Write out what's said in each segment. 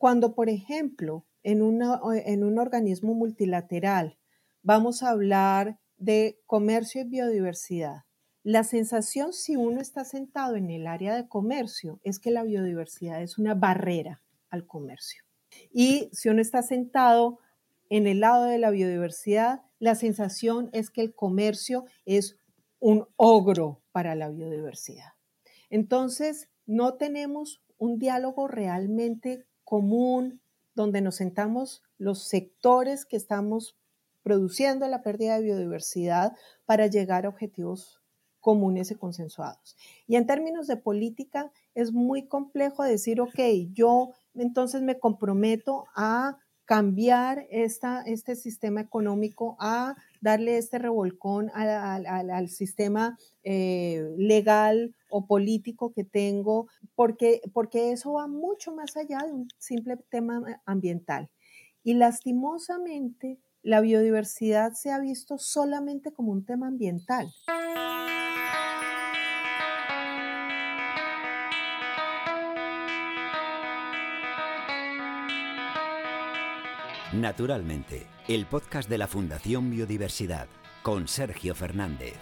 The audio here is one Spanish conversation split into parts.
cuando, por ejemplo, en, un organismo multilateral vamos a hablar de comercio y biodiversidad, la sensación si uno está sentado en el área de comercio es que la biodiversidad es una barrera al comercio. Y si uno está sentado en el lado de la biodiversidad, la sensación es que el comercio es un ogro para la biodiversidad. Entonces, no tenemos un diálogo realmente común donde nos sentamos los sectores que estamos produciendo la pérdida de biodiversidad para llegar a objetivos comunes y consensuados. Y en términos de política, es muy complejo decir, ok, yo entonces me comprometo a cambiar esta, este sistema económico, a darle este revolcón al, sistema eh, legal o político que tengo, porque, porque eso va mucho más allá de un simple tema ambiental. Y lastimosamente, la biodiversidad se ha visto solamente como un tema ambiental. Naturalmente, el podcast de la Fundación Biodiversidad con Sergio Fernández.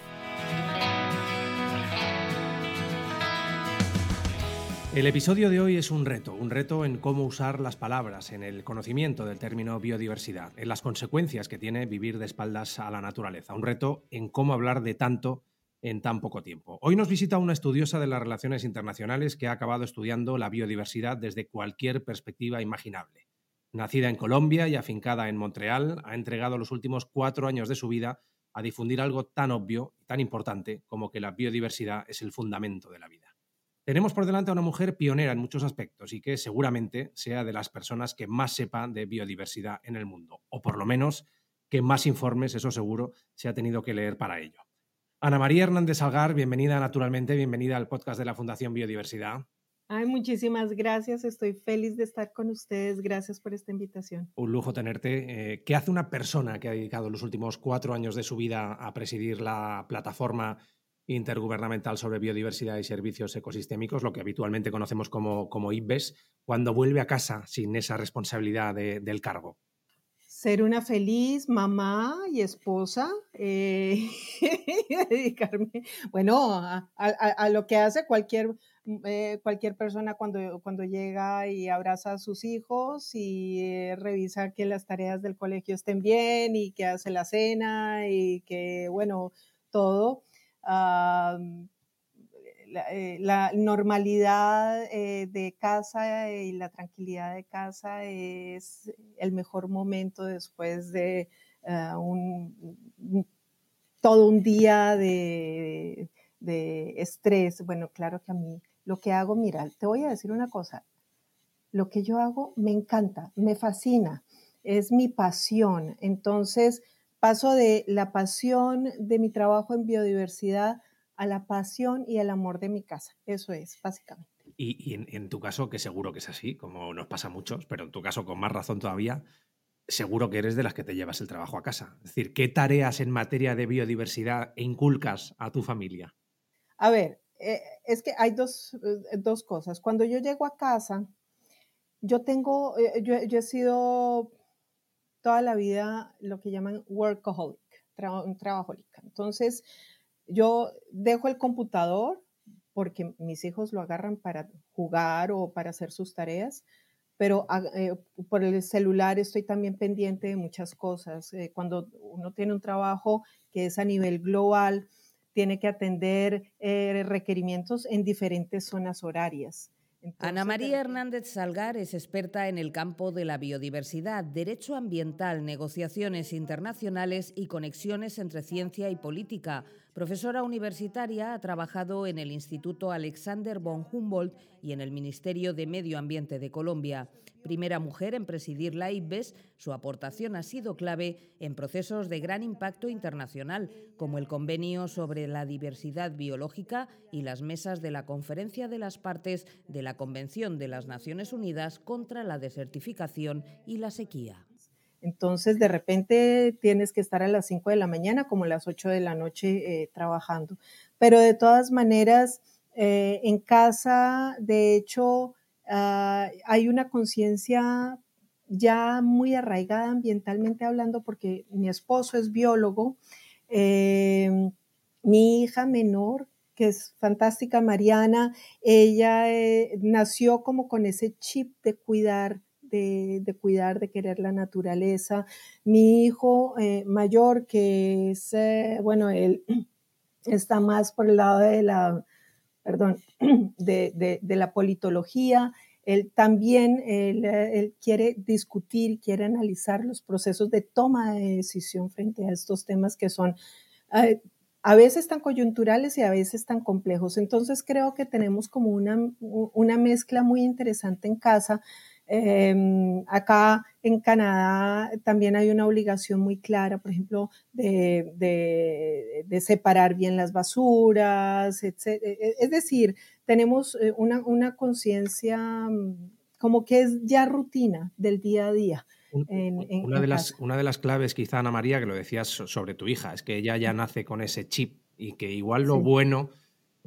El episodio de hoy es un reto, un reto en cómo usar las palabras, en el conocimiento del término biodiversidad, en las consecuencias que tiene vivir de espaldas a la naturaleza, un reto en cómo hablar de tanto en tan poco tiempo. Hoy nos visita una estudiosa de las relaciones internacionales que ha acabado estudiando la biodiversidad desde cualquier perspectiva imaginable. Nacida en Colombia y afincada en Montreal, ha entregado los últimos cuatro años de su vida a difundir algo tan obvio y tan importante como que la biodiversidad es el fundamento de la vida. Tenemos por delante a una mujer pionera en muchos aspectos y que seguramente sea de las personas que más sepa de biodiversidad en el mundo, o por lo menos que más informes, eso seguro, se ha tenido que leer para ello. Ana María Hernández Salgar, bienvenida naturalmente, bienvenida al podcast de la Fundación Biodiversidad. Ay, muchísimas gracias. Estoy feliz de estar con ustedes. Gracias por esta invitación. Un lujo tenerte. Eh, ¿Qué hace una persona que ha dedicado los últimos cuatro años de su vida a presidir la plataforma intergubernamental sobre biodiversidad y servicios ecosistémicos, lo que habitualmente conocemos como, como IBES, cuando vuelve a casa sin esa responsabilidad del cargo? Ser una feliz mamá y esposa, eh, dedicarme, bueno, a, lo que hace cualquier eh, cualquier persona cuando, cuando llega y abraza a sus hijos y eh, revisa que las tareas del colegio estén bien y que hace la cena y que, bueno, todo. Eh, la, normalidad de casa y la tranquilidad de casa es el mejor momento después de un, todo un día de, de estrés. Bueno, claro que a mí lo que hago, mira, te voy a decir una cosa, lo que yo hago me encanta, me fascina, es mi pasión. Entonces, paso de la pasión de mi trabajo en biodiversidad a la pasión y el amor de mi casa. Eso es, básicamente. Y, en, tu caso, que seguro que es así, como nos pasa a muchos, pero en tu caso con más razón todavía, seguro que eres de las que te llevas el trabajo a casa. Es decir, ¿qué tareas en materia de biodiversidad inculcas a tu familia? A ver, eh, es que hay dos, eh, dos, cosas. Cuando yo llego a casa, yo tengo, eh, yo, he sido toda la vida lo que llaman workaholic, un trabajólica. Entonces, yo dejo el computador porque mis hijos lo agarran para jugar o para hacer sus tareas, pero por el celular estoy también pendiente de muchas cosas. cuando uno tiene un trabajo que es a nivel global, tiene que atender eh, requerimientos en diferentes zonas horarias. Ana María Hernández Salgar es experta en el campo de la biodiversidad, derecho ambiental, negociaciones internacionales y conexiones entre ciencia y política. Profesora universitaria, ha trabajado en el Instituto Alexander von Humboldt y en el Ministerio de Medio Ambiente de Colombia. Primera mujer en presidir la IBES, su aportación ha sido clave en procesos de gran impacto internacional, como el Convenio sobre la Diversidad Biológica y las mesas de la Conferencia de las Partes de la Convención de las Naciones Unidas contra la Desertificación y la Sequía. Entonces, de repente tienes que estar a las 5 de la mañana, como a las 8 de la noche eh, trabajando. Pero de todas maneras, eh, en casa, de hecho, ah, hay una conciencia ya muy arraigada ambientalmente hablando porque mi esposo es biólogo, em, mi hija menor, que es fantástica, Mariana, ella eh, nació como con ese chip de cuidar de, cuidar, de querer la naturaleza. Mi hijo eh, mayor, que es, eh, bueno, él está más por el lado de la, perdón, de, la politología. Él también él, quiere discutir, quiere analizar los procesos de toma de decisión frente a estos temas que son eh, a veces tan coyunturales y a veces tan complejos. Entonces creo que tenemos como una, una mezcla muy interesante en casa Em, acá en Canadá también hay una obligación muy clara, por ejemplo, de, de, separar bien las basuras, etc. E, e, es decir, tenemos eh, una, una conciencia mm, como que es ya rutina del día a día. una, de las, una de las claves, quizá Ana María, que lo decías sobre tu hija, es que ella ya nace con ese chip y que igual lo bueno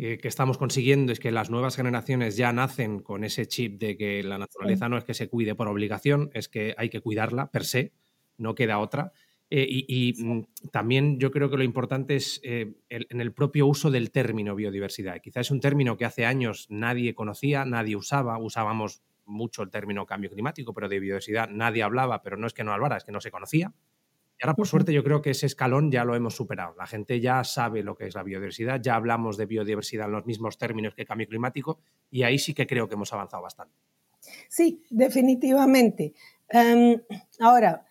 eh, que estamos consiguiendo es que las nuevas generaciones ya nacen con ese chip de que la naturaleza no es que se cuide por obligación, es que hay que cuidarla per se, no queda otra. Eh, y, mm, también yo creo que lo importante es eh, en el propio uso del término biodiversidad. Quizás es un término que hace años nadie conocía, nadie usaba, usábamos mucho el término cambio climático, pero de biodiversidad nadie hablaba, pero no es que no hablara, es que no se conocía. Y ahora, por suerte, yo creo que ese escalón ya lo hemos superado. La gente ya sabe lo que es la biodiversidad, ya hablamos de biodiversidad en los mismos términos que cambio climático y ahí sí que creo que hemos avanzado bastante. Sí, definitivamente. Em, ahora,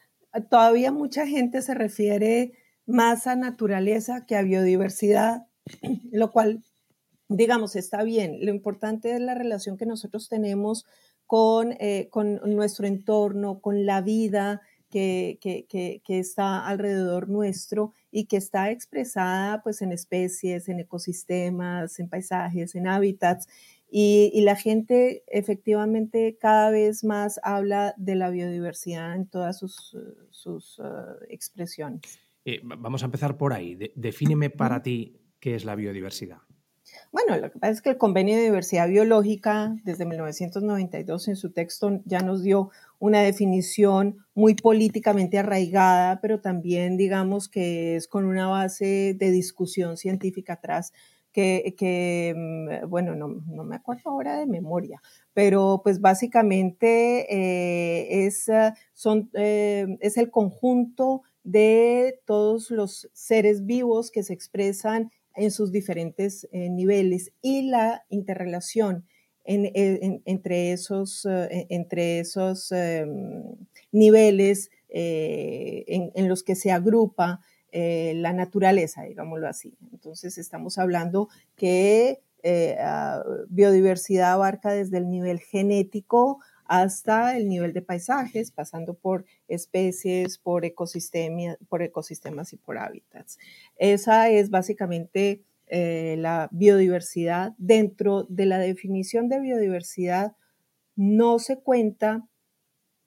todavía mucha gente se refiere más a naturaleza que a biodiversidad, lo cual, digamos, está bien. Lo importante es la relación que nosotros tenemos con, eh, con nuestro entorno, con la vida, que, está alrededor nuestro y que está expresada pues en especies, en ecosistemas, en paisajes, en hábitats. Y, la gente efectivamente cada vez más habla de la biodiversidad en todas sus, sus uh, expresiones. Eh, vamos a empezar por ahí. defíneme para ti qué es la biodiversidad. Bueno, lo que pasa es que el Convenio de Diversidad Biológica desde 1992 en su texto ya nos dio una definición muy políticamente arraigada, pero también digamos que es con una base de discusión científica atrás. Que, mm, bueno, no, me acuerdo ahora de memoria, pero pues básicamente eh, es, eh, es el conjunto de todos los seres vivos que se expresan en sus diferentes eh, niveles y la interrelación eh, entre esos, eh, entre esos niveles en, los que se agrupa la naturaleza, digámoslo así. Entonces estamos hablando que ah, biodiversidad abarca desde el nivel genético hasta el nivel de paisajes, pasando por especies, por, ecosistemas y por hábitats. Esa es básicamente eh, la biodiversidad. Dentro de la definición de biodiversidad no se cuenta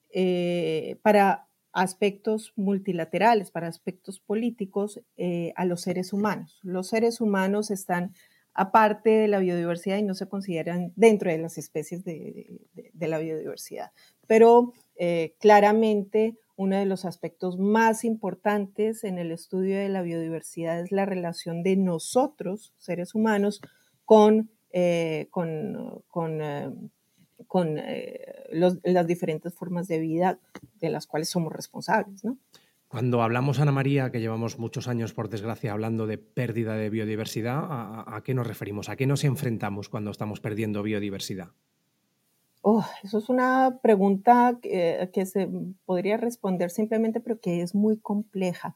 eh, para aspectos multilaterales, para aspectos políticos eh, a los seres humanos. Los seres humanos están aparte de la biodiversidad y no se consideran dentro de las especies de, la biodiversidad. Pero eh, claramente uno de los aspectos más importantes en el estudio de la biodiversidad es la relación de nosotros, seres humanos, con, eh, con, con, eh, las diferentes formas de vida de las cuales somos responsables. ¿no? Cuando hablamos, Ana María, que llevamos muchos años, por desgracia, hablando de pérdida de biodiversidad, ¿a, qué nos referimos? ¿A qué nos enfrentamos cuando estamos perdiendo biodiversidad? Oh, eso es una pregunta que, se podría responder simplemente, pero que es muy compleja,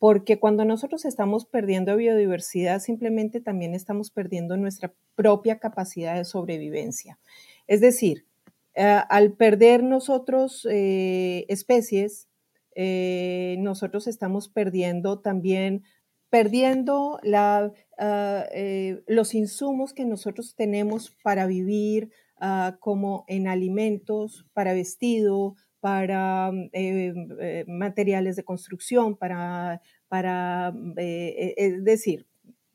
porque cuando nosotros estamos perdiendo biodiversidad, simplemente también estamos perdiendo nuestra propia capacidad de sobrevivencia. Es decir, eh, al perder nosotros eh, especies, eh, nosotros estamos perdiendo también, perdiendo la, eh, los insumos que nosotros tenemos para vivir, ah, como en alimentos, para vestido, para eh, materiales de construcción, para, para es decir,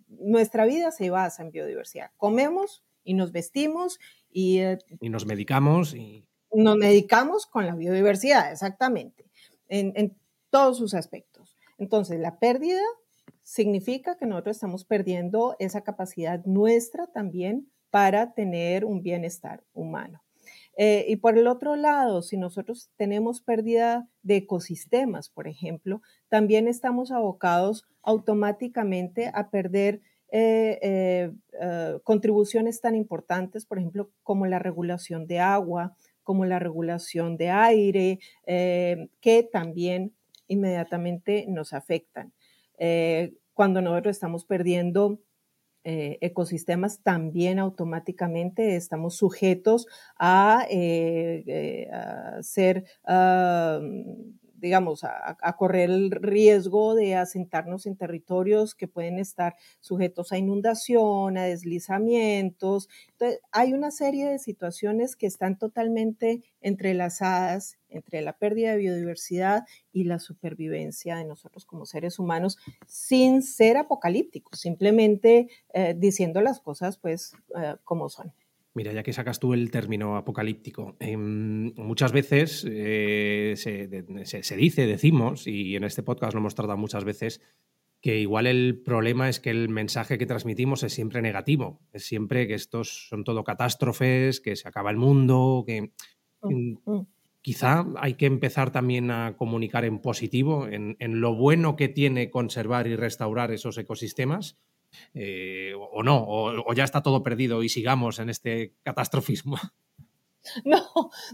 nuestra vida se basa en biodiversidad. Comemos y nos vestimos Y, eh, y nos medicamos y... Nos medicamos con la biodiversidad, exactamente, en, todos sus aspectos. Entonces, la pérdida significa que nosotros estamos perdiendo esa capacidad nuestra también para tener un bienestar humano. Eh, y por el otro lado, si nosotros tenemos pérdida de ecosistemas, por ejemplo, también estamos abocados automáticamente a perder eh, eh, contribuciones tan importantes, por ejemplo, como la regulación de agua, como la regulación de aire, que también inmediatamente nos afectan. cuando nosotros estamos perdiendo eh, ecosistemas, también automáticamente estamos sujetos a, eh, eh, ser digamos, a, correr el riesgo de asentarnos en territorios que pueden estar sujetos a inundación, a deslizamientos. Entonces, hay una serie de situaciones que están totalmente entrelazadas entre la pérdida de biodiversidad y la supervivencia de nosotros como seres humanos, sin ser apocalípticos, simplemente eh, diciendo las cosas pues eh, como son. Mira, ya que sacas tú el término apocalíptico, em, muchas veces eh, se, dice, decimos, y en este podcast lo hemos tratado muchas veces, que igual el problema es que el mensaje que transmitimos es siempre negativo, es siempre que estos son todo catástrofes, que se acaba el mundo, que mm, mm, mm. quizá hay que empezar también a comunicar en positivo, en lo bueno que tiene conservar y restaurar esos ecosistemas eh, o no, o, ya está todo perdido y sigamos en este catastrofismo. No,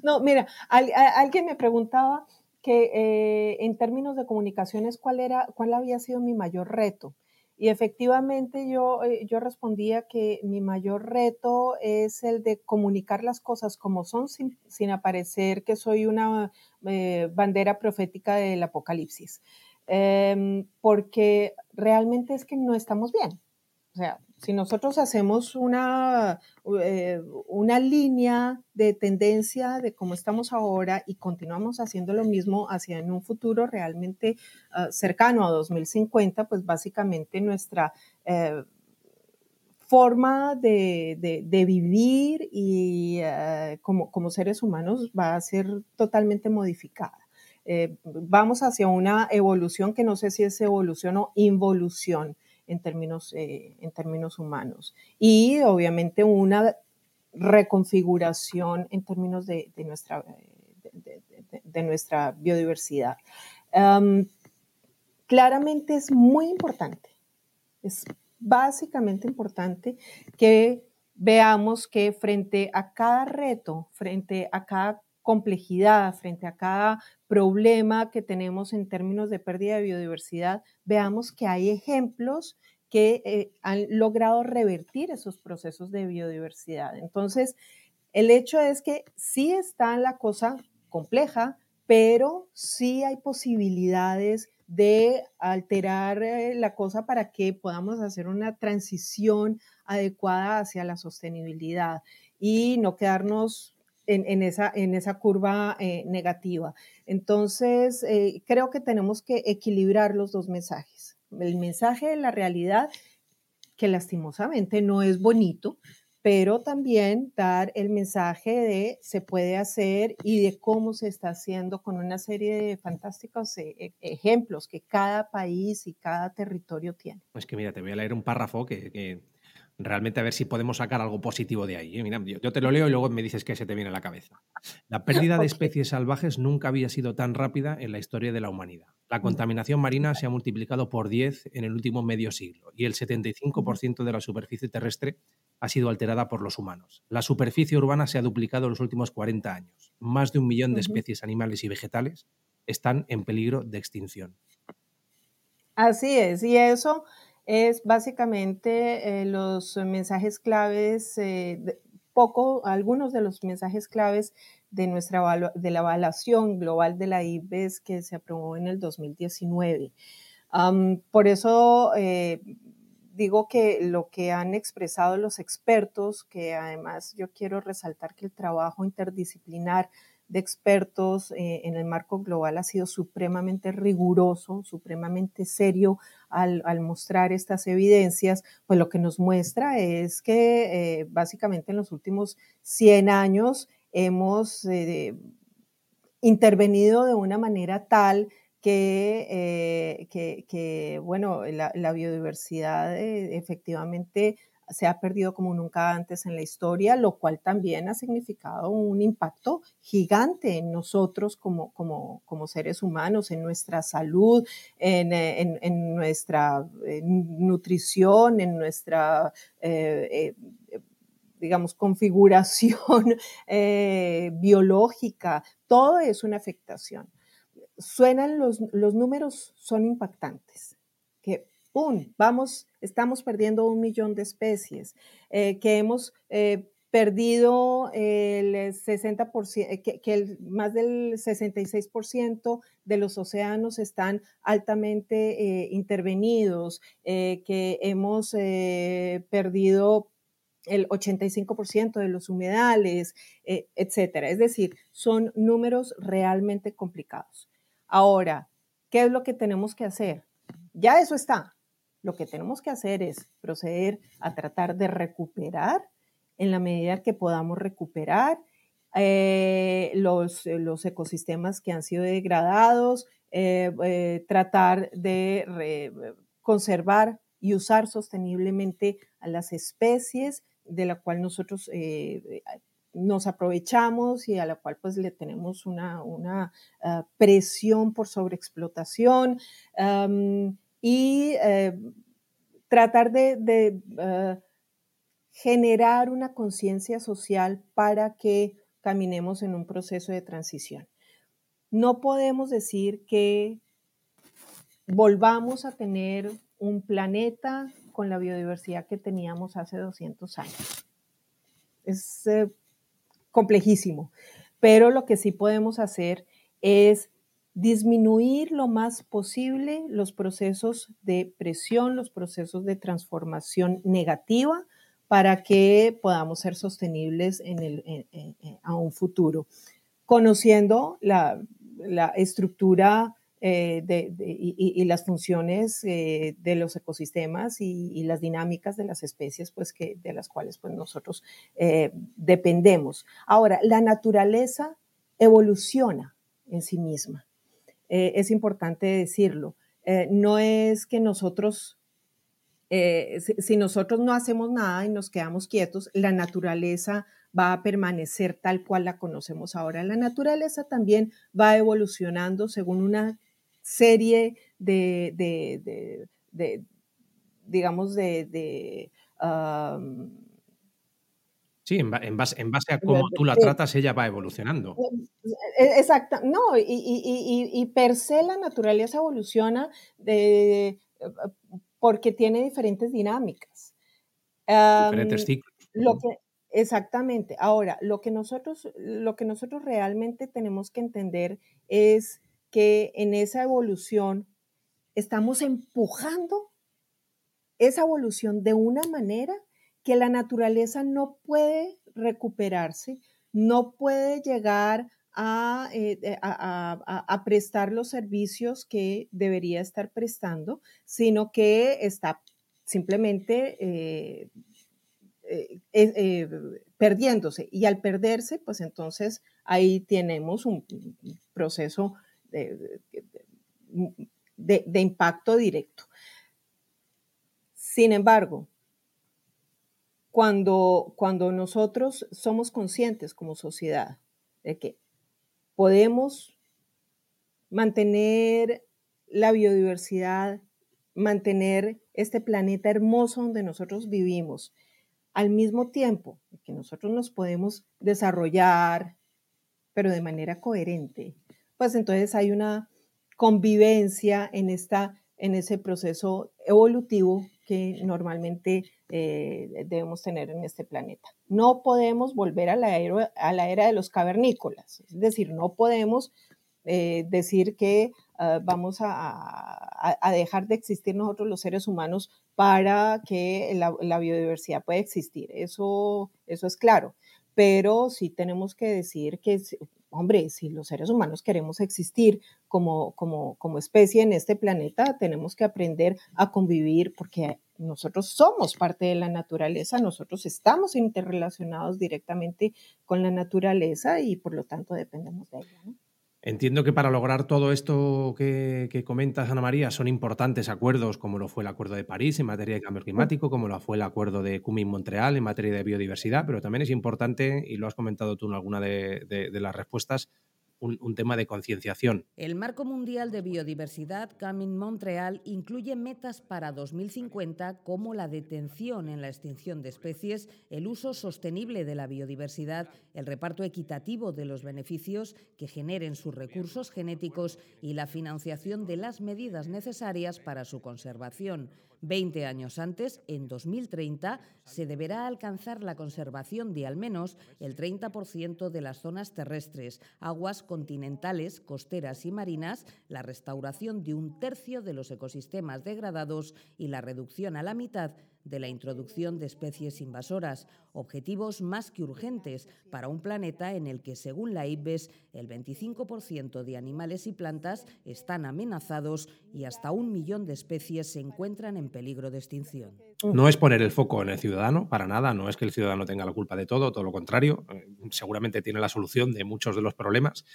no, mira, alguien me preguntaba que eh, en términos de comunicaciones, ¿cuál, era, ¿cuál había sido mi mayor reto? Y efectivamente yo, eh, yo respondía que mi mayor reto es el de comunicar las cosas como son sin, sin aparecer que soy una bandera profética del apocalipsis. Em, porque realmente es que no estamos bien. O sea, si nosotros hacemos una, eh, una línea de tendencia de cómo estamos ahora y continuamos haciendo lo mismo hacia en un futuro realmente ah, cercano a 2050, pues básicamente nuestra eh, forma de, vivir y eh, como, como, seres humanos va a ser totalmente modificada. vamos hacia una evolución que no sé si es evolución o involución en términos, eh, en términos humanos. Y obviamente una reconfiguración en términos de, nuestra, de, nuestra biodiversidad. claramente es muy importante, es básicamente importante que veamos que frente a cada reto, frente a cada complejidad, frente a cada problema que tenemos en términos de pérdida de biodiversidad, veamos que hay ejemplos que eh, han logrado revertir esos procesos de biodiversidad. Entonces, el hecho es que sí está la cosa compleja, pero sí hay posibilidades de alterar eh, la cosa para que podamos hacer una transición adecuada hacia la sostenibilidad y no quedarnos en, esa, en esa curva eh, negativa. Entonces, eh, creo que tenemos que equilibrar los dos mensajes. El mensaje de la realidad, que lastimosamente no es bonito, pero también dar el mensaje de se puede hacer y de cómo se está haciendo con una serie de fantásticos eh, ejemplos que cada país y cada territorio tiene. Es que mira, te voy a leer un párrafo que realmente a ver si podemos sacar algo positivo de ahí. ¿eh? Mira, yo, te lo leo y luego me dices qué se te viene a la cabeza. La pérdida de especies salvajes nunca había sido tan rápida en la historia de la humanidad. La mm. contaminación marina se ha multiplicado por 10 en el último medio siglo y el 75% de la superficie terrestre ha sido alterada por los humanos. La superficie urbana se ha duplicado en los últimos 40 años. Más de un millón de especies animales y vegetales están en peligro de extinción. Así es, y eso es básicamente eh, los mensajes claves, poco, algunos de los mensajes claves de, nuestra, de la evaluación global de la IBES que se aprobó en el 2019. por eso eh, digo que lo que han expresado los expertos, que además yo quiero resaltar que el trabajo interdisciplinar de expertos eh, en el marco global ha sido supremamente riguroso, supremamente serio al, mostrar estas evidencias, pues lo que nos muestra es que eh, básicamente en los últimos 100 años hemos eh, intervenido de una manera tal que, que, bueno, la biodiversidad efectivamente se ha perdido como nunca antes en la historia, lo cual también ha significado un impacto gigante en nosotros como, como, como seres humanos, en nuestra salud, en, en, en nuestra nutrición, en nuestra, eh, eh, digamos, configuración eh, biológica. Todo es una afectación. Suenan los, los números, son impactantes. Que ¡pum! Vamos, estamos perdiendo un millón de especies, eh, que hemos eh, perdido el 60%, eh, que, más del 66% de los océanos están altamente intervenidos, que hemos perdido el 85% de los humedales, etcétera. Es decir, son números realmente complicados. Ahora, ¿qué es lo que tenemos que hacer? Ya eso está, lo que tenemos que hacer es proceder a tratar de recuperar en la medida que podamos recuperar eh, los, los, ecosistemas que han sido degradados, eh, eh, tratar de conservar y usar sosteniblemente a las especies de la cual nosotros nos aprovechamos y a la cual pues le tenemos una, una ah, presión por sobreexplotación y eh, tratar de, eh, generar una conciencia social para que caminemos en un proceso de transición. No podemos decir que volvamos a tener un planeta con la biodiversidad que teníamos hace 200 años. Es eh, complejísimo, pero lo que sí podemos hacer es disminuir lo más posible los procesos de presión, los procesos de transformación negativa para que podamos ser sostenibles en el, a un futuro, conociendo la, estructura eh, y, las funciones eh, de los ecosistemas y, las dinámicas de las especies pues de las cuales pues, nosotros eh, dependemos. Ahora, la naturaleza evoluciona en sí misma. Eh, es importante decirlo. Eh, no es que nosotros, eh, si, nosotros no hacemos nada y nos quedamos quietos, la naturaleza va a permanecer tal cual la conocemos ahora. La naturaleza también va evolucionando según una serie de, digamos, de, Sí, en, base, a cómo tú la tratas, ella va evolucionando. E, exacto, no, y, per se la naturaleza evoluciona de, porque tiene diferentes dinámicas. Diferentes ciclos. Lo que, exactamente. Ahora, lo que, nosotros, lo que nosotros realmente tenemos que entender es que en esa evolución estamos empujando esa evolución de una manera que la naturaleza no puede recuperarse, no puede llegar a, eh, prestar los servicios que debería estar prestando, sino que está simplemente eh, eh, perdiéndose. Y al perderse, pues entonces ahí tenemos un proceso de impacto directo. Sin embargo, cuando, cuando nosotros somos conscientes como sociedad de que podemos mantener la biodiversidad, mantener este planeta hermoso donde nosotros vivimos, al mismo tiempo que nosotros nos podemos desarrollar, pero de manera coherente, pues entonces hay una convivencia en, esta, en ese proceso evolutivo que normalmente eh, debemos tener en este planeta. No podemos volver a la, era, a la era de los cavernícolas, es decir, no podemos eh, decir que ah, vamos a, dejar de existir nosotros los seres humanos para que la, biodiversidad pueda existir. Eso, eso es claro. Pero sí tenemos que decir que hombre, si los seres humanos queremos existir como, como, como especie en este planeta, tenemos que aprender a convivir porque nosotros somos parte de la naturaleza, nosotros estamos interrelacionados directamente con la naturaleza y por lo tanto dependemos de ella. Entiendo que para lograr todo esto que, comentas, Ana María, son importantes acuerdos como lo fue el Acuerdo de París en materia de cambio climático, como lo fue el Acuerdo de Cumming-Montreal en materia de biodiversidad, pero también es importante, y lo has comentado tú en alguna de las respuestas, un, tema de concienciación. El Marco Mundial de Biodiversidad Coming Montreal incluye metas para 2050 como la detención en la extinción de especies, el uso sostenible de la biodiversidad, el reparto equitativo de los beneficios que generen sus recursos genéticos y la financiación de las medidas necesarias para su conservación. Veinte años antes, en 2030, se deberá alcanzar la conservación de al menos el 30% de las zonas terrestres, aguas continentales, costeras y marinas, la restauración de un tercio de los ecosistemas degradados y la reducción a la mitad de la introducción de especies invasoras, objetivos más que urgentes para un planeta en el que, según la IPBES, el 25% de animales y plantas están amenazados y hasta un millón de especies se encuentran en peligro de extinción. No es poner el foco en el ciudadano, para nada, no es que el ciudadano tenga la culpa de todo, todo lo contrario, eh, seguramente tiene la solución de muchos de los problemas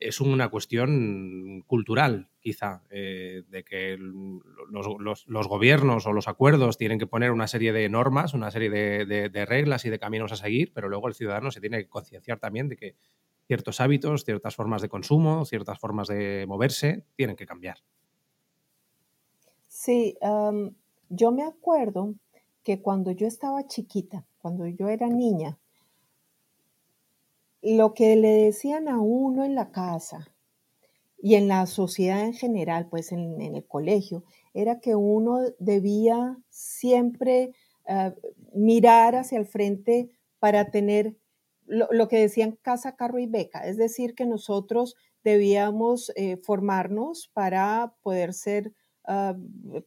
es una cuestión cultural, quizá, eh, de que los, gobiernos o los acuerdos tienen que poner una serie de normas, una serie de, reglas y de caminos a seguir, pero luego el ciudadano se tiene que concienciar también de que ciertos hábitos, ciertas formas de consumo, ciertas formas de moverse tienen que cambiar. Sí, yo me acuerdo que cuando yo estaba chiquita, cuando yo era niña, lo que le decían a uno en la casa y en la sociedad en general, pues en, el colegio, era que uno debía siempre eh, mirar hacia el frente para tener lo, que decían casa, carro y beca, es decir, que nosotros debíamos eh, formarnos para poder ser ah,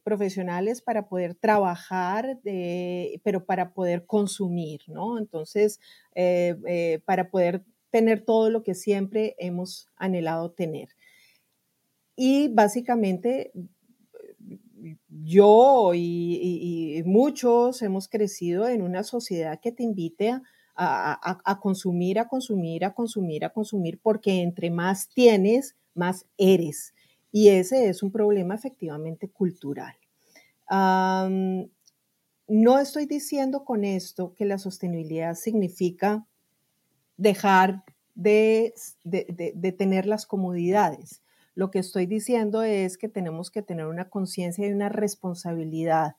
profesionales, para poder trabajar, pero para poder consumir, ¿no? Entonces, eh, para poder tener todo lo que siempre hemos anhelado tener. Y básicamente yo y, muchos hemos crecido en una sociedad que te invite a, consumir, a consumir, a consumir, a consumir, porque entre más tienes, más eres. Y ese es un problema efectivamente cultural. no estoy diciendo con esto que la sostenibilidad significa dejar de, tener las comodidades. Lo que estoy diciendo es que tenemos que tener una conciencia y una responsabilidad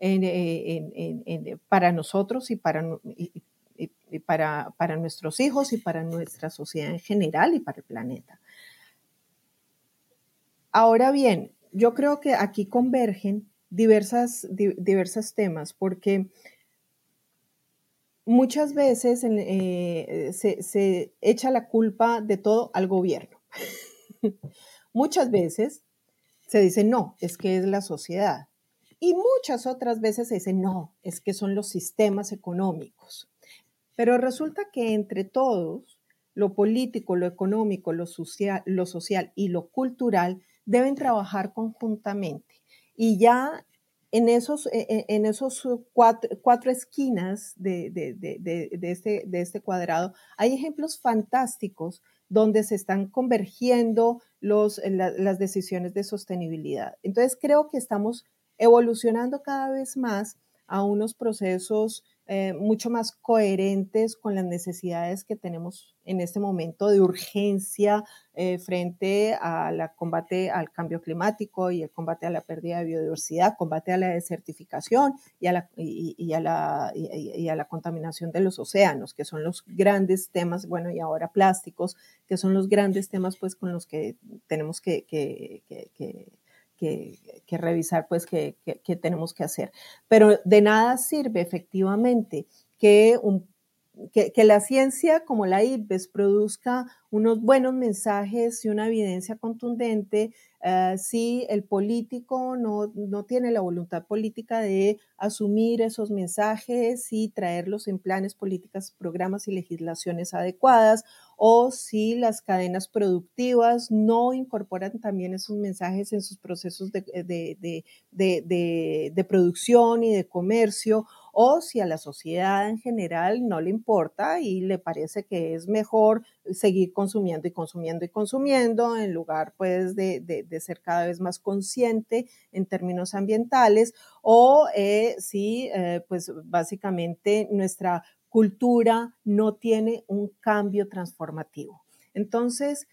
eh, para nosotros y, para, para, para nuestros hijos y para nuestra sociedad en general y para el planeta. Ahora bien, yo creo que aquí convergen diversas, diversos temas porque muchas veces eh, se, echa la culpa de todo al gobierno. muchas veces se dice, no, es que es la sociedad. Y muchas otras veces se dice, no, es que son los sistemas económicos. Pero resulta que entre todos, lo político, lo económico, lo social, lo social y lo cultural deben trabajar conjuntamente. Y ya en esos, e, e, en esos cuatro, esquinas de, este, de este cuadrado hay ejemplos fantásticos donde se están convergiendo los, las decisiones de sostenibilidad. Entonces creo que estamos evolucionando cada vez más a unos procesos eh, mucho más coherentes con las necesidades que tenemos en este momento de urgencia eh, frente al combate al cambio climático y el combate a la pérdida de biodiversidad, combate a la desertificación y a la, y, a la, y a la contaminación de los océanos, que son los grandes temas, bueno, y ahora plásticos, que son los grandes temas pues con los que tenemos que, revisar, pues, que, tenemos que hacer. Pero de nada sirve efectivamente que un que, la ciencia como la IPBES produzca unos buenos mensajes y una evidencia contundente eh, si el político no, no, tiene la voluntad política de asumir esos mensajes y traerlos en planes, políticas, programas y legislaciones adecuadas, o si las cadenas productivas no incorporan también esos mensajes en sus procesos de, de, de, de producción y de comercio, o si a la sociedad en general no le importa y le parece que es mejor seguir consumiendo y consumiendo y consumiendo en lugar pues de, ser cada vez más consciente en términos ambientales o eh, si eh, pues básicamente nuestra cultura no tiene un cambio transformativo. Entonces,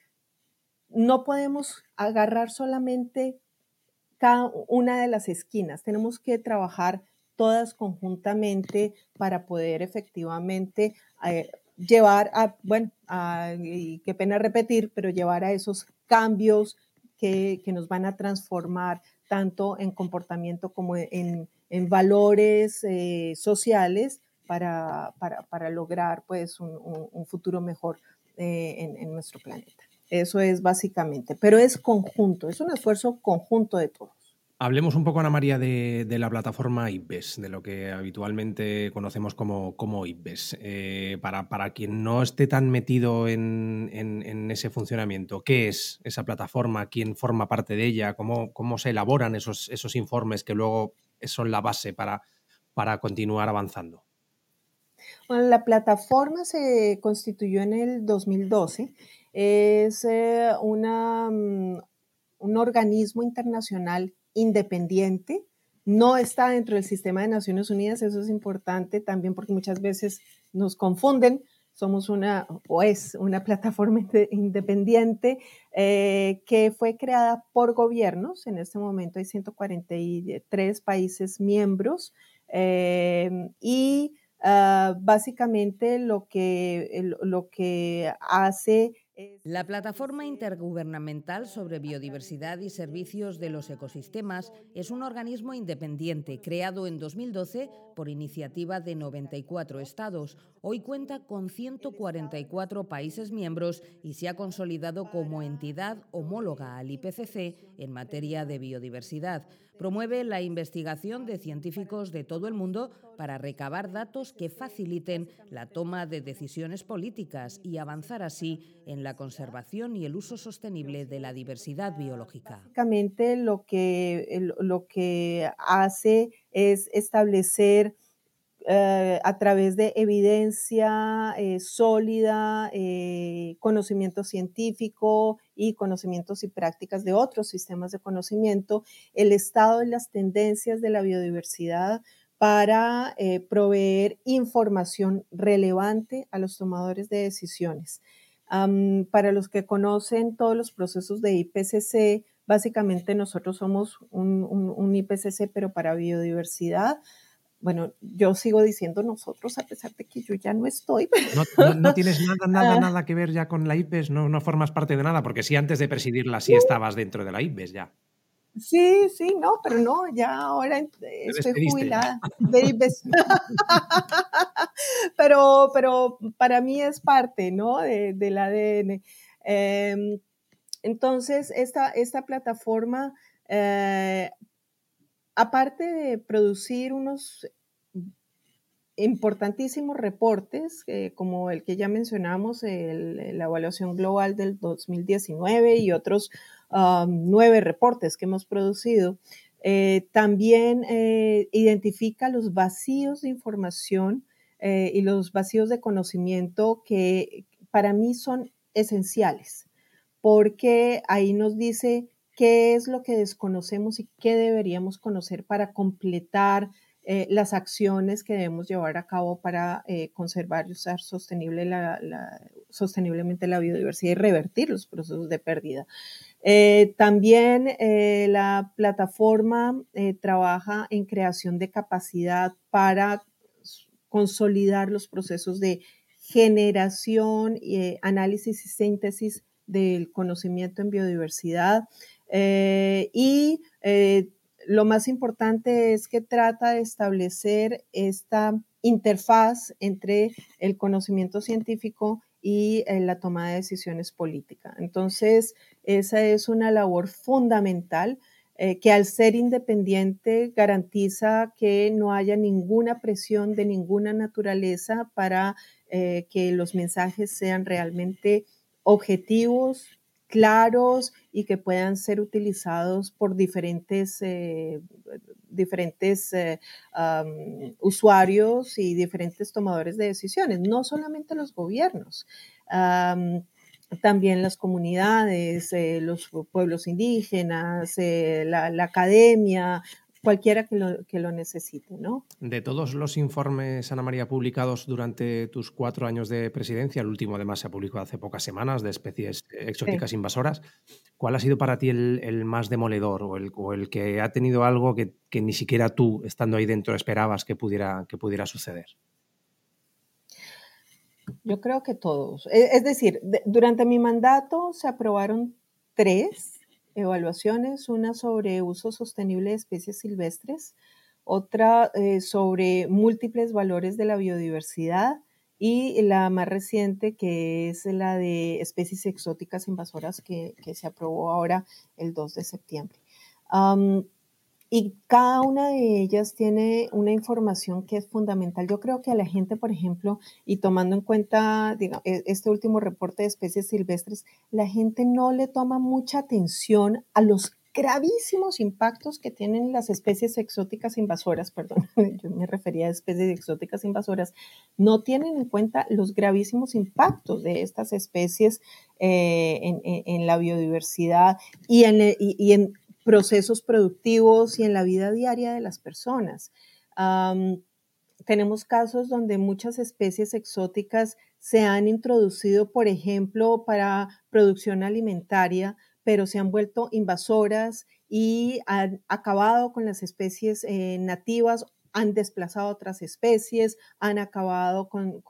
no podemos agarrar solamente cada una de las esquinas, tenemos que trabajar todas conjuntamente para poder efectivamente eh, llevar a, bueno, y qué pena repetir, pero llevar a esos cambios que, nos van a transformar tanto en comportamiento como en, valores eh, sociales para, para, lograr pues un, futuro mejor eh, en, en nuestro planeta. Eso es básicamente, pero es conjunto, es un esfuerzo conjunto de todos. Hablemos un poco, Ana María, de, la plataforma IPBES, de lo que habitualmente conocemos como, como. Eh, para, para, quien no esté tan metido en, ese funcionamiento, ¿qué es esa plataforma? ¿Quién forma parte de ella? ¿Cómo, cómo se elaboran esos, esos informes que luego son la base para, para continuar avanzando? Bueno, la plataforma se constituyó en el 2012. Es eh, una, mm, un organismo internacional independiente, no está dentro del sistema de Naciones Unidas, eso es importante también porque muchas veces nos confunden, somos una o es una plataforma independiente eh, que fue creada por gobiernos, en este momento hay 143 países miembros eh, y ah, básicamente lo que, lo que hace la Plataforma Intergubernamental sobre Biodiversidad y Servicios de los Ecosistemas es un organismo independiente creado en 2012 por iniciativa de 94 estados. Hoy cuenta con 144 países miembros y se ha consolidado como entidad homóloga al IPCC en materia de biodiversidad. Promueve la investigación de científicos de todo el mundo para recabar datos que faciliten la toma de decisiones políticas y avanzar así en la conservación y el uso sostenible de la diversidad biológica. Básicamente lo que, lo que hace es establecer eh, a través de evidencia eh, sólida, eh, conocimiento científico y conocimientos y prácticas de otros sistemas de conocimiento, el estado y las tendencias de la biodiversidad para proveer información relevante a los tomadores de decisiones. para los que conocen todos los procesos de IPCC, básicamente nosotros somos un IPCC, pero para biodiversidad bueno, yo sigo diciendo nosotros, a pesar de que yo ya no estoy. No, tienes nada, nada, ah. nada que ver ya con la IPES, no, no formas parte de nada, porque sí, antes de presidirla sí estabas dentro de la IPES ya. Sí, sí, no, pero no, ya ahora estoy jubilada de IPES. pero, pero para mí es parte, ¿no? del ADN. Em, entonces, esta, esta plataforma eh, aparte de producir unos importantísimos reportes, eh, como el que ya mencionamos, la evaluación global del 2019 y otros um, nueve reportes que hemos producido, eh, también eh, identifica los vacíos de información y los vacíos de conocimiento que para mí son esenciales, porque ahí nos dice qué es lo que desconocemos y qué deberíamos conocer para completar eh, las acciones que debemos llevar a cabo para eh, conservar y usar sosteniblemente la biodiversidad y revertir los procesos de pérdida. Eh, también la plataforma trabaja en creación de capacidad para consolidar los procesos de generación, análisis y síntesis del conocimiento en biodiversidad, eh, y eh, lo más importante es que trata de establecer esta interfaz entre el conocimiento científico y eh, la toma de decisiones políticas. Entonces, esa es una labor fundamental que al ser independiente garantiza que no haya ninguna presión de ninguna naturaleza para que los mensajes sean realmente objetivos, claros y que puedan ser utilizados por diferentes, diferentes usuarios y diferentes tomadores de decisiones, no solamente los gobiernos. también las comunidades, eh, los pueblos indígenas, eh, la, academia, cualquiera que lo, que lo necesite, ¿no? De todos los informes, Ana María, publicados durante tus cuatro años de presidencia, el último además se ha publicado hace pocas semanas de especies exóticas invasoras, ¿cuál ha sido para ti el, más demoledor o el, el, que ha tenido algo que, ni siquiera tú, estando ahí dentro, esperabas que pudiera, que pudiera suceder? Yo creo que todos. E, es decir, durante mi mandato se aprobaron tres evaluaciones, una sobre uso sostenible de especies silvestres, otra eh, sobre múltiples valores de la biodiversidad y la más reciente que es la de especies exóticas invasoras que, se aprobó ahora el 2 de septiembre. Y cada una de ellas tiene una información que es fundamental. Yo creo que a la gente, por ejemplo, y tomando en cuenta e, este último reporte de especies silvestres, la gente no le toma mucha atención a los gravísimos impactos que tienen las especies exóticas invasoras, perdón, yo me refería a especies exóticas invasoras, no tienen en cuenta los gravísimos impactos de estas especies eh, en, la biodiversidad y en, y en procesos productivos y en la vida diaria de las personas. tenemos casos donde muchas especies exóticas se han introducido, por ejemplo, para producción alimentaria, pero se han vuelto invasoras y han acabado con las especies eh, nativas han desplazado otras especies, han acabado con,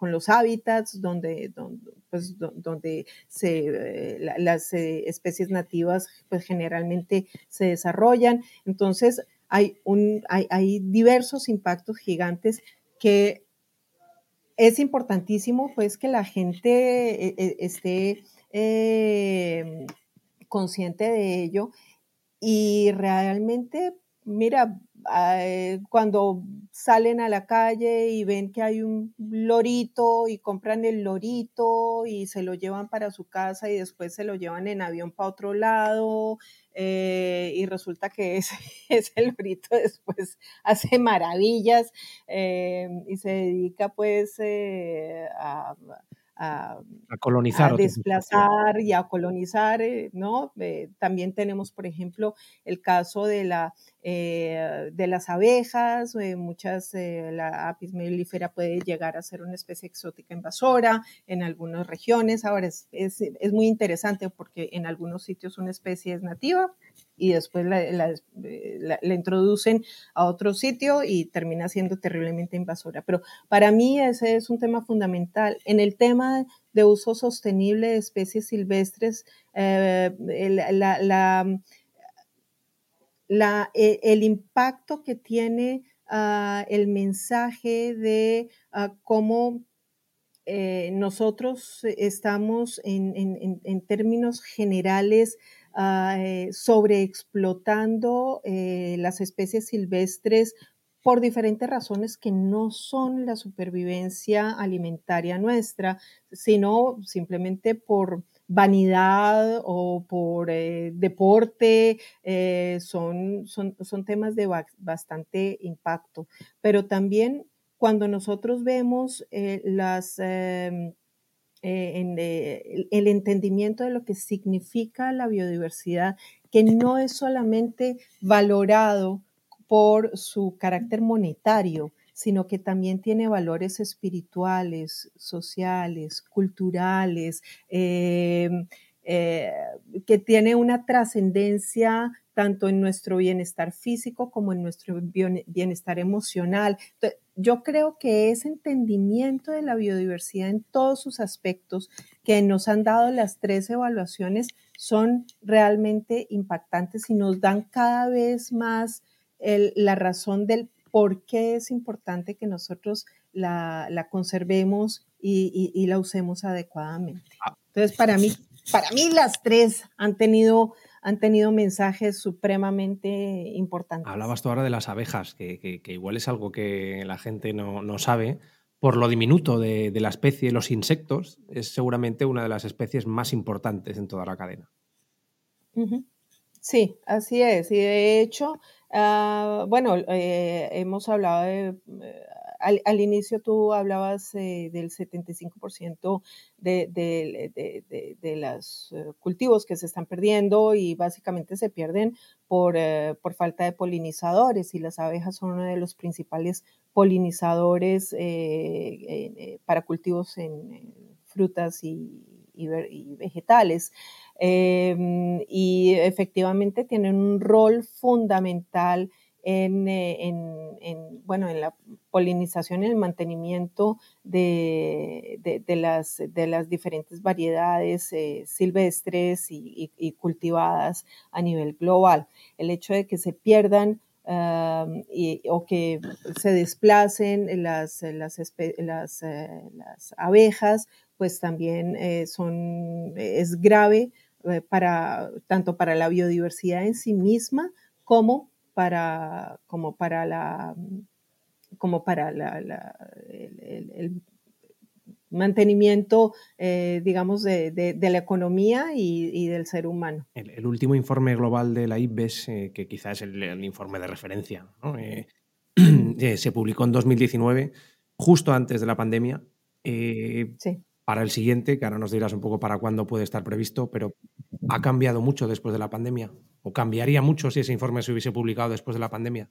los hábitats donde, donde, pues, donde se, eh, las eh, especies nativas pues, generalmente se desarrollan. Entonces, hay, un, hay, diversos impactos gigantes que es importantísimo pues que la gente eh, esté consciente de ello y realmente mira, eh, cuando salen a la calle y ven que hay un lorito y compran el lorito y se lo llevan para su casa y después se lo llevan en avión para otro lado eh, y resulta que ese, ese, lorito después hace maravillas eh, y se dedica pues a a, colonizar. A desplazar y a colonizar, ¿no? Eh, también tenemos, por ejemplo, el caso de, la, eh, de las abejas, muchas, la apis mellifera puede llegar a ser una especie exótica invasora en algunas regiones. Ahora es, es, es muy interesante porque en algunos sitios una especie es nativa y después la, la, introducen a otro sitio y termina siendo terriblemente invasora. Pero para mí ese es un tema fundamental. En el tema de uso sostenible de especies silvestres, eh, e, el, impacto que tiene ah, el mensaje de ah, cómo eh, nosotros estamos en, términos generales Ah, eh, sobreexplotando eh, las especies silvestres por diferentes razones que no son la supervivencia alimentaria nuestra, sino simplemente por vanidad o por eh, deporte, son, son, son, temas de bastante impacto. Pero también cuando nosotros vemos las em, eh, en eh, el entendimiento de lo que significa la biodiversidad, que no es solamente valorado por su carácter monetario, sino que también tiene valores espirituales, sociales, culturales, em, eh, que tiene una trascendencia tanto en nuestro bienestar físico como en nuestro bienestar emocional. Yo creo que ese entendimiento de la biodiversidad en todos sus aspectos que nos han dado las tres evaluaciones son realmente impactantes y nos dan cada vez más la razón del por qué es importante que nosotros la, conservemos y, la usemos adecuadamente. Ah. Entonces, para mí, para mí las tres han tenido, han tenido mensajes supremamente importantes. Hablabas tú ahora de las abejas, que, igual es algo que la gente no, sabe. Por lo diminuto de, la especie, los insectos es seguramente una de las especies más importantes en toda la cadena. Sí, así es. Y de hecho, ah, bueno, eh, hemos hablado de eh, al, inicio tú hablabas eh, del 75% de, de, los eh, cultivos que se están perdiendo y básicamente se pierden por, eh, por, falta de polinizadores y las abejas son uno de los principales polinizadores para cultivos en, frutas y, vegetales. Em, y efectivamente tienen un rol fundamental eh, en, bueno, en la polinización y el mantenimiento de, las, de las diferentes variedades eh, silvestres y, cultivadas a nivel global. El hecho de que se pierdan o que se desplacen las, las, eh, abejas, pues también son, es grave para, tanto para la biodiversidad en sí misma como para, como para la, como para el, mantenimiento, eh, digamos, de, la economía y, del ser humano. El, último informe global de la IPBES, eh, que quizás es el, informe de referencia, eh, se publicó en 2019, justo antes de la pandemia. Sí para el siguiente, que ahora nos dirás un poco para cuándo puede estar previsto, pero ¿ha cambiado mucho después de la pandemia? ¿O cambiaría mucho si ese informe se hubiese publicado después de la pandemia?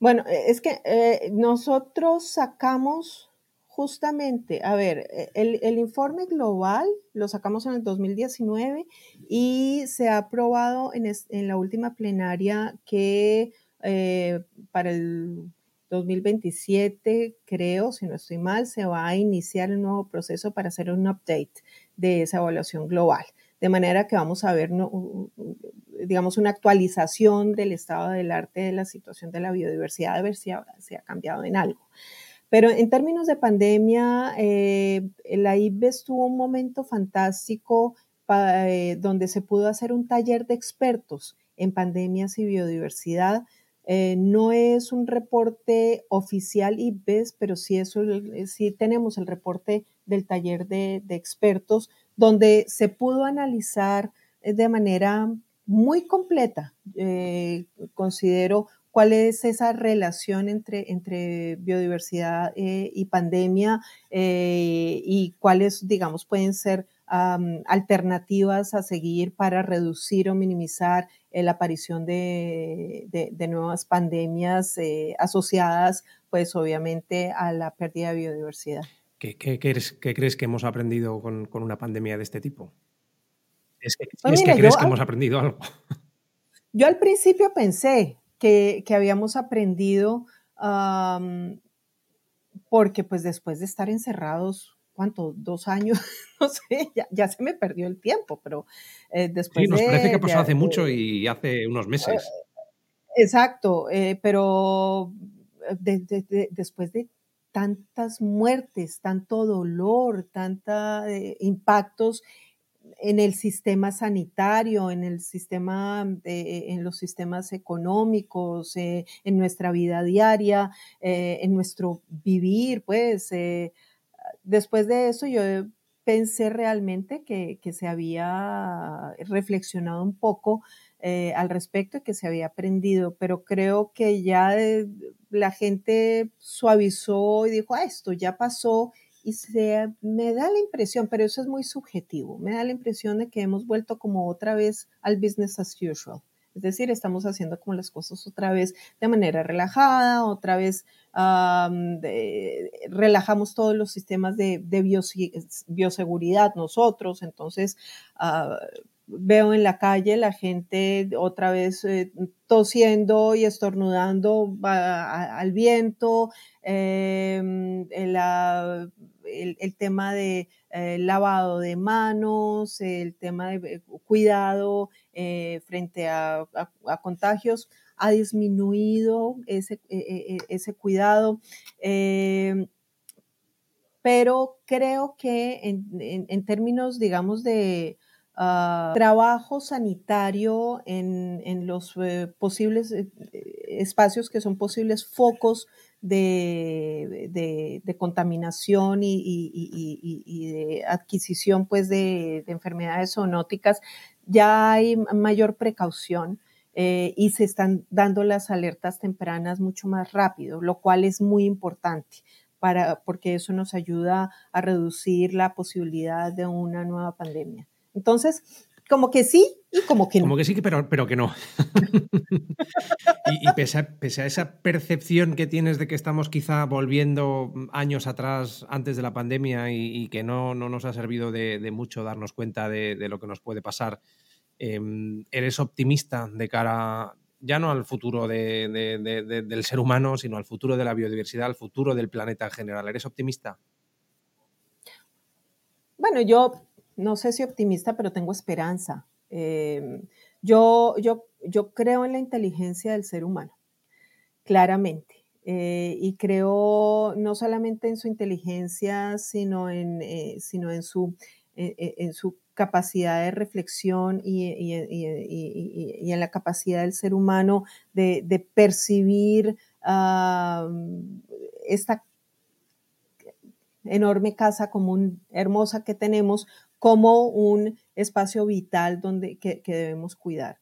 Bueno, e, es que eh, nosotros sacamos justamente, a ver, e, el, informe global lo sacamos en el 2019 y se ha aprobado en, la última plenaria que eh, para el 2027, creo, si no estoy mal, se va a iniciar el nuevo proceso para hacer un update de esa evaluación global. De manera que vamos a ver, digamos, una actualización del estado del arte, de la situación de la biodiversidad, a ver si ha, ha cambiado en algo. Pero en términos de pandemia, eh, la IBES tuvo un momento fantástico eh, donde se pudo hacer un taller de expertos en pandemias y biodiversidad eh, no es un reporte oficial IPBES, pero sí, eso, eh, sí tenemos el reporte del taller de, expertos, donde se pudo analizar eh, de manera muy completa, considero, cuál es esa relación entre, entre biodiversidad y pandemia y cuáles, digamos, pueden ser alternativas a seguir para reducir o minimizar eh, la aparición de, nuevas pandemias eh, asociadas, pues obviamente, a la pérdida de biodiversidad. ¿Qué, crees, que hemos aprendido con, una pandemia de este tipo? ¿Es que, pues crees que hemos aprendido algo? Yo al principio pensé que, habíamos aprendido porque pues después de estar encerrados ¿cuánto? Dos años, no sé, ya, se me perdió el tiempo, pero eh, después sí, nos parece que pasó hace mucho y hace unos meses. Eh, exacto, eh, pero después de tantas muertes, tanto dolor, tantos impactos en el sistema sanitario, en el sistema, en los sistemas económicos, en nuestra vida diaria, en nuestro vivir, pues después de eso yo pensé realmente que, se había reflexionado un poco eh, al respecto, que se había aprendido, pero creo que ya eh, la gente suavizó y dijo, ah, esto ya pasó y se, me da la impresión, pero eso es muy subjetivo, me da la impresión de que hemos vuelto como otra vez al business as usual. Es decir, estamos haciendo como las cosas otra vez de manera relajada, otra vez relajamos todos los sistemas de, bioseguridad nosotros, entonces ah, veo en la calle la gente otra vez eh, tosiendo y estornudando al viento, em, el, tema de eh, lavado de manos, el tema de eh, frente a contagios ha disminuido ese, e, e, e, ese cuidado. Eh, pero creo que en, términos, digamos, de ah, trabajo sanitario en, los eh, posibles eh, espacios que son posibles focos de, contaminación y, de adquisición pues, de, enfermedades zoonóticas, ya hay mayor precaución. Eh, y se están dando las alertas tempranas mucho más rápido, lo cual es muy importante para, porque eso nos ayuda a reducir la posibilidad de una nueva pandemia. Entonces, como que sí y como que no. Como que sí, pero, pero que no. y, pese, a, esa percepción que tienes de que estamos quizá volviendo años atrás antes de la pandemia y, que no, no, nos ha servido de, mucho darnos cuenta de, lo que nos puede pasar, em, ¿eres optimista de cara ya no al futuro del ser humano, sino al futuro de la biodiversidad, al futuro del planeta en general? ¿Eres optimista? Bueno, yo no sé si optimista, pero tengo esperanza. Em, yo, yo, yo creo en la inteligencia del ser humano, claramente. Eh, y creo no solamente en su inteligencia, sino en, eh, sino en, su, en su capacidad de reflexión y, en la capacidad del ser humano de, percibir ah, esta enorme casa común hermosa que tenemos como un espacio vital donde, que, debemos cuidar.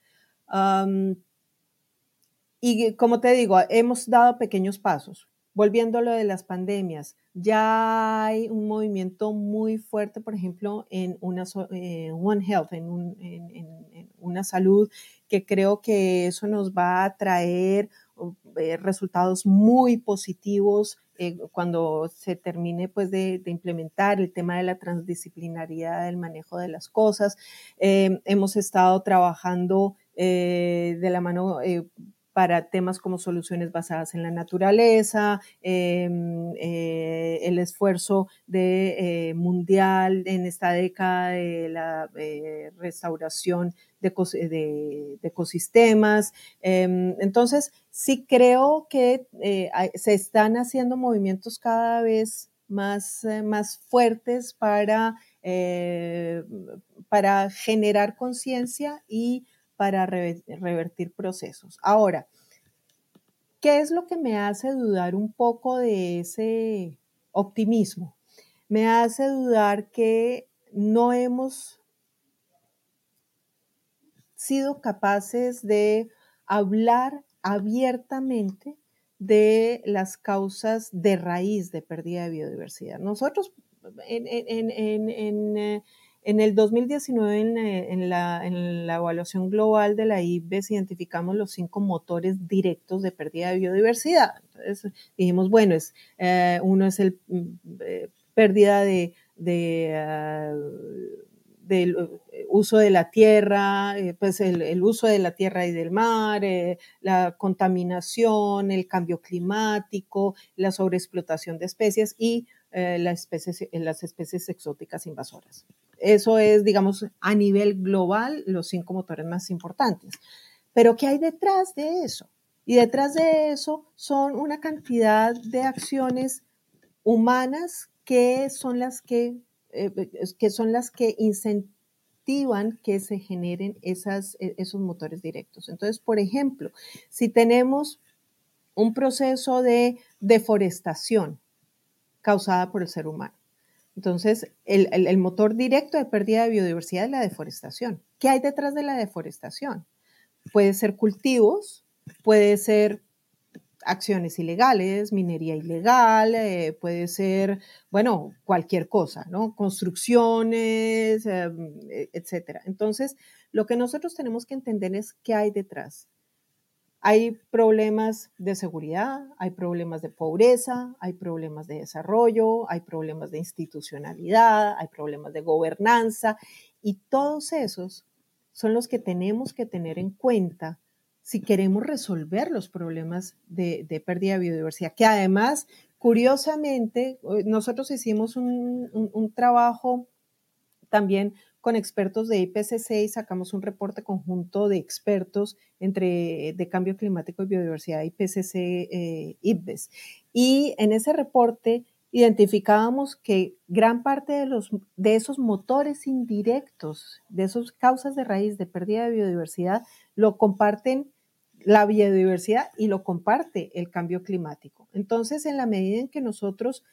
y como te digo, hemos dado pequeños pasos. Volviendo a lo de las pandemias, ya hay un movimiento muy fuerte, por ejemplo, en una, One Health, en, una salud, que creo que eso nos va a traer eh, resultados muy positivos eh, cuando se termine pues, de, implementar el tema de la transdisciplinariedad del manejo de las cosas. hemos estado trabajando de la mano para temas como soluciones basadas en la naturaleza, em, eh, el esfuerzo de, eh, mundial en esta década de la eh, restauración de, ecosistemas. Em, entonces, sí creo que se están haciendo movimientos cada vez más, más fuertes para, para generar conciencia y para revertir procesos. Ahora, ¿qué es lo que me hace dudar un poco de ese optimismo? Me hace dudar que no hemos sido capaces de hablar abiertamente de las causas de raíz de pérdida de biodiversidad. Nosotros en, eh, el 2019, eh, en, la, evaluación global de la IBES, identificamos los cinco motores directos de pérdida de biodiversidad. Entonces dijimos, bueno, es, eh, uno es el mm, eh, pérdida de, ah, del uso de la tierra, pues el, el, uso de la tierra y del mar, la contaminación, el cambio climático, la sobreexplotación de especies y las, especies, las especies exóticas invasoras. Eso es, digamos, a nivel global, los cinco motores más importantes. Pero ¿qué hay detrás de eso? Y detrás de eso son una cantidad de acciones humanas que son las que, eh, que, son las que incentivan que se generen e, esos motores directos. Entonces, por ejemplo, si tenemos un proceso de deforestación causada por el ser humano, entonces, el, motor directo de pérdida de biodiversidad es la deforestación. ¿Qué hay detrás de la deforestación? Puede ser cultivos, puede ser acciones ilegales, minería ilegal, eh, puede ser, bueno, cualquier cosa, ¿no? Construcciones, em, e, etcétera. Entonces, lo que nosotros tenemos que entender es qué hay detrás. Hay problemas de seguridad, hay problemas de pobreza, hay problemas de desarrollo, hay problemas de institucionalidad, hay problemas de gobernanza y todos esos son los que tenemos que tener en cuenta si queremos resolver los problemas de, pérdida de biodiversidad, que además, curiosamente, nosotros hicimos un, trabajo también con expertos de IPCC y sacamos un reporte conjunto de expertos entre de cambio climático y biodiversidad IPCC eh, IPBES. Y en ese reporte identificábamos que gran parte de, los, de esos motores indirectos, de esas causas de raíz de pérdida de biodiversidad, lo comparten la biodiversidad y lo comparte el cambio climático. Entonces, en la medida en que nosotros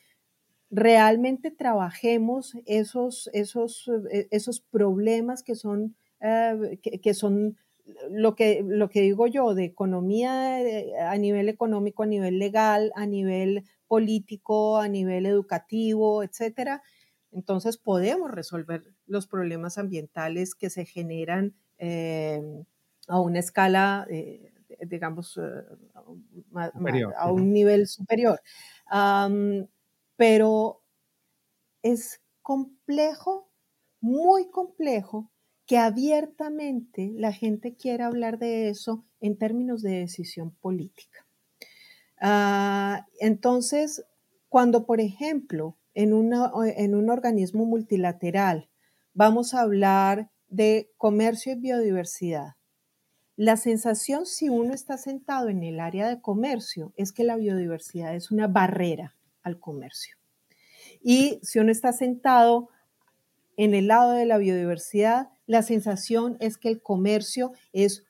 realmente trabajemos esos, esos, eh, esos problemas que son, eh, que, son lo que, lo que digo yo, de economía eh, a nivel económico, a nivel legal, a nivel político, a nivel educativo, etcétera. Entonces podemos resolver los problemas ambientales que se generan a una escala, digamos, a un nivel superior pero es complejo, muy complejo, que abiertamente la gente quiera hablar de eso en términos de decisión política. Ah, entonces, cuando, por ejemplo, en, en un organismo multilateral vamos a hablar de comercio y biodiversidad, la sensación si uno está sentado en el área de comercio es que la biodiversidad es una barrera al comercio. Y si uno está sentado en el lado de la biodiversidad, la sensación es que el comercio es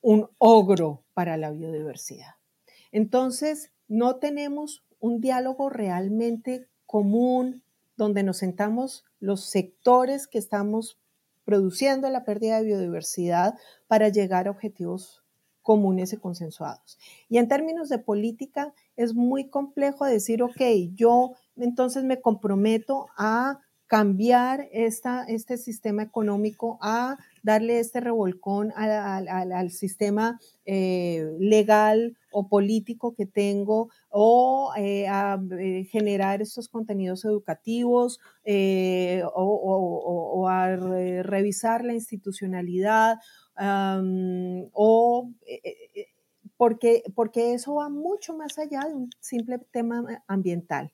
un ogro para la biodiversidad. Entonces, no tenemos un diálogo realmente común donde nos sentamos los sectores que estamos produciendo la pérdida de biodiversidad para llegar a objetivos comunes y consensuados. Y en términos de política, es muy complejo decir, ok, yo entonces me comprometo a cambiar esta, este sistema económico, a darle este revolcón al, sistema eh, legal o político que tengo, o eh, a eh, generar estos contenidos educativos, o, a revisar la institucionalidad, o porque, porque eso va mucho más allá de un simple tema ambiental.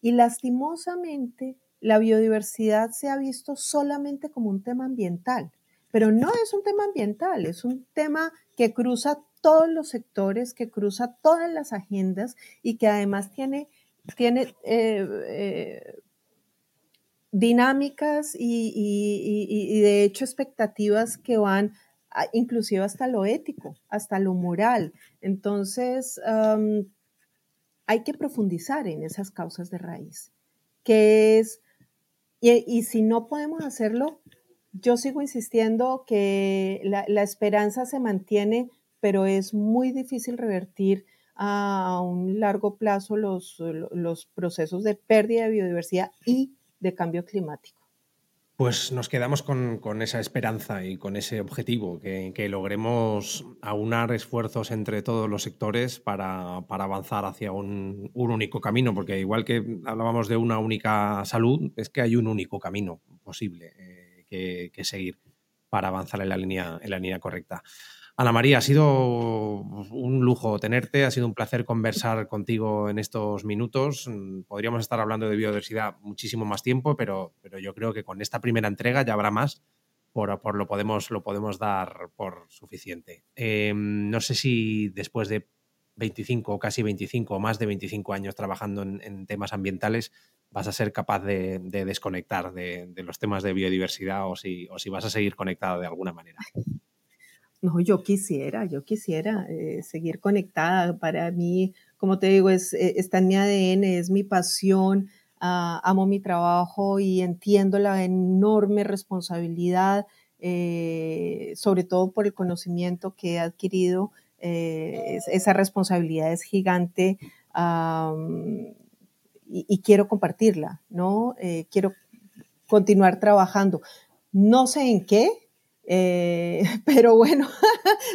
Y lastimosamente, la biodiversidad se ha visto solamente como un tema ambiental, pero no es un tema ambiental, es un tema que cruza todos los sectores, que cruza todas las agendas y que además tiene, tiene dinámicas y, de hecho expectativas que van inclusive hasta lo ético, hasta lo moral. Entonces, hay que profundizar en esas causas de raíz, que es, y, si no podemos hacerlo, yo sigo insistiendo que la, esperanza se mantiene, pero es muy difícil revertir a un largo plazo los, los procesos de pérdida de biodiversidad y de cambio climático. Pues nos quedamos con, esa esperanza y con ese objetivo, que, logremos aunar esfuerzos entre todos los sectores para, avanzar hacia un, único camino, porque igual que hablábamos de una única salud, es que hay un único camino posible eh, que, seguir para avanzar en la línea, en la línea correcta. Ana María, ha sido un lujo tenerte, ha sido un placer conversar contigo en estos minutos. Podríamos estar hablando de biodiversidad muchísimo más tiempo, pero, pero yo creo que con esta primera entrega ya habrá más, por, por lo, podemos, lo podemos dar por suficiente. Em, no sé si después de 25 o casi 25 o más de 25 años trabajando en, temas ambientales vas a ser capaz de, desconectar de, de, los temas de biodiversidad o si, o si vas a seguir conectado de alguna manera. No, yo quisiera, yo quisiera eh, seguir conectada. Para mí, como te digo, es, eh, está en mi ADN, es mi pasión, ah, amo mi trabajo y entiendo la enorme responsabilidad, eh, sobre todo por el conocimiento que he adquirido. esa responsabilidad es gigante y, y, quiero compartirla, ¿no? quiero continuar trabajando. No sé en qué, eh, pero bueno,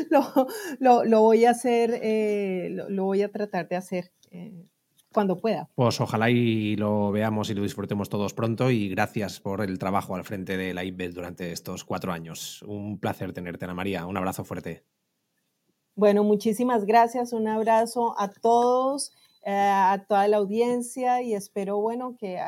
lo, voy a hacer, eh, lo, voy a tratar de hacer eh, cuando pueda. Pues ojalá y lo veamos y lo disfrutemos todos pronto y gracias por el trabajo al frente de la IBEL durante estos cuatro años. Un placer tenerte, Ana María. Un abrazo fuerte. Bueno, muchísimas gracias. Un abrazo a todos, a toda la audiencia y espero, bueno, que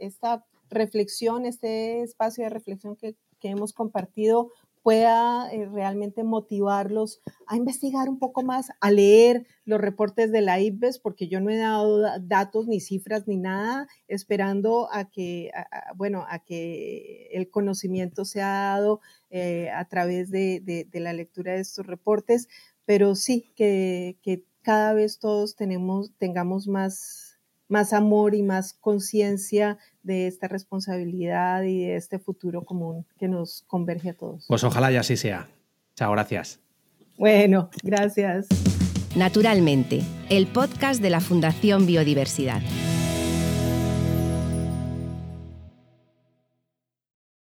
esta reflexión, este espacio de reflexión que, que hemos compartido pueda eh, realmente motivarlos a investigar un poco más, a leer los reportes de la IPBES, porque yo no he dado datos ni cifras ni nada, esperando a que, bueno, a que el conocimiento sea dado eh, a través de, la lectura de estos reportes, pero sí que, que cada vez todos tenemos, tengamos más más amor y más conciencia de esta responsabilidad y de este futuro común que nos converge a todos. Pues ojalá y así sea. Chao, gracias. Bueno, gracias. Naturalmente, el podcast de la Fundación Biodiversidad.